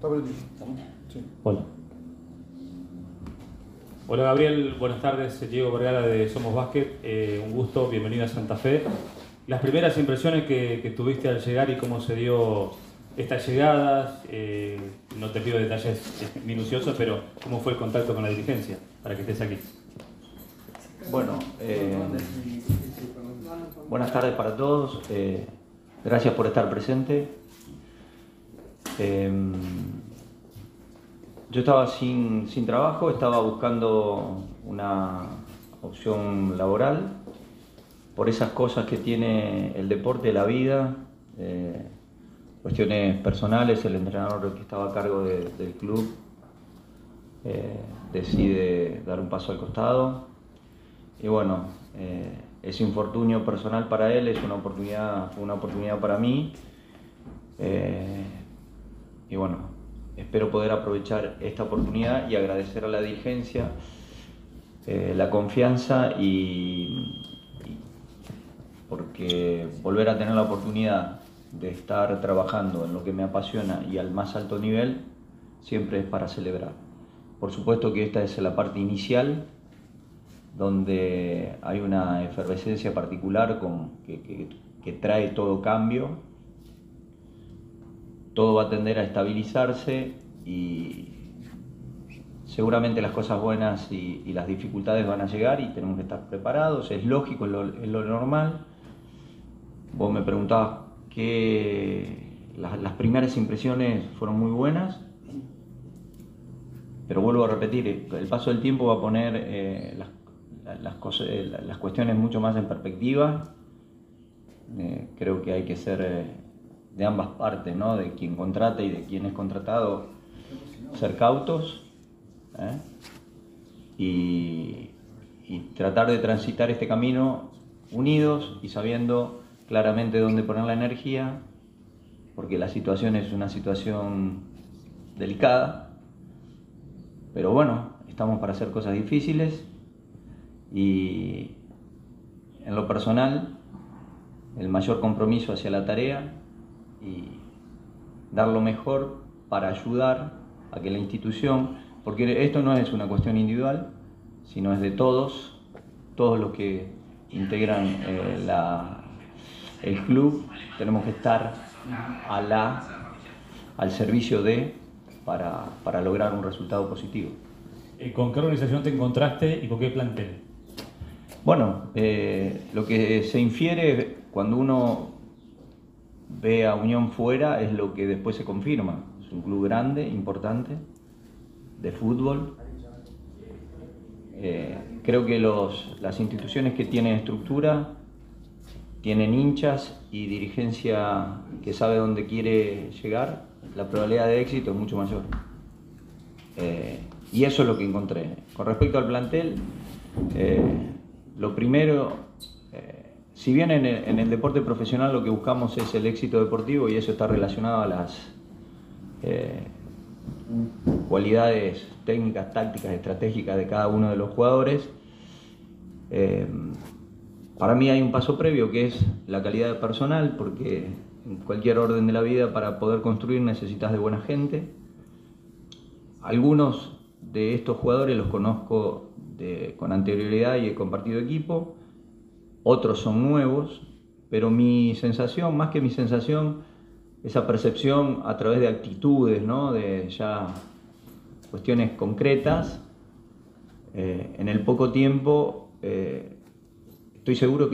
Está prendido. Sí. Hola. Hola Gabriel, buenas tardes. Diego Vergara de Somos Básquet. Eh, un gusto, bienvenido a Santa Fe. Las primeras impresiones que, que tuviste al llegar y cómo se dio estas llegadas, eh, no te pido detalles minuciosos, pero cómo fue el contacto con la dirigencia para que estés aquí. Bueno, eh, buenas tardes para todos. eh, gracias por estar presente. Yo estaba sin, sin trabajo, estaba buscando una opción laboral por esas cosas que tiene el deporte, la vida, eh, cuestiones personales. El entrenador que estaba a cargo de- del club eh, decide dar un paso al costado. Y bueno, eh, ese infortunio personal para él es una oportunidad, una oportunidad para mí. Eh, y bueno, espero poder aprovechar esta oportunidad y agradecer a la dirigencia eh, la confianza y, porque volver a tener la oportunidad de estar trabajando en lo que me apasiona y al más alto nivel siempre es para celebrar. Por supuesto que esta es la parte inicial donde hay una efervescencia particular con, que- que trae todo cambio. Todo va a tender a estabilizarse y seguramente las cosas buenas y, las dificultades van a llegar y tenemos que estar preparados. Es lógico, es lo, normal. Vos me preguntabas que las, primeras impresiones fueron muy buenas. Pero vuelvo a repetir, el paso del tiempo va a poner eh, las, las cuestiones mucho más en perspectiva. Eh, creo que hay que ser eh, de ambas partes, ¿no? de quien contrata y de quien es contratado, ser cautos ¿eh? y, y tratar de transitar este camino unidos y sabiendo claramente dónde poner la energía, porque la situación es una situación delicada. Pero bueno, estamos para hacer cosas difíciles y en lo personal, el mayor compromiso hacia la tarea y dar lo mejor para ayudar a que la institución, porque esto no es una cuestión individual, sino es de todos, todos los que integran eh, la- el club, tenemos que estar a la, al servicio de para, para lograr un resultado positivo. Eh, ¿Con qué organización te encontraste y con qué plantel? Bueno, eh, lo que se infiere cuando uno ve a Unión fuera es lo que después se confirma. Es un club grande, importante, de fútbol. Eh, creo que los- las instituciones que tienen estructura tienen hinchas y dirigencia que sabe dónde quiere llegar, la probabilidad de éxito es mucho mayor. Eh, y eso es lo que encontré. Con respecto al plantel, eh, lo primero, si bien en el, deporte profesional lo que buscamos es el éxito deportivo y eso está relacionado a las eh, cualidades técnicas, tácticas, estratégicas de cada uno de los jugadores, eh, para mí hay un paso previo que es la calidad de personal, porque en cualquier orden de la vida para poder construir necesitas de buena gente. Algunos de estos jugadores los conozco de- con anterioridad y he compartido equipo, otros son nuevos, pero mi sensación, más que mi sensación, esa percepción a través de actitudes, de ya cuestiones concretas, eh, en el poco tiempo eh, estoy seguro que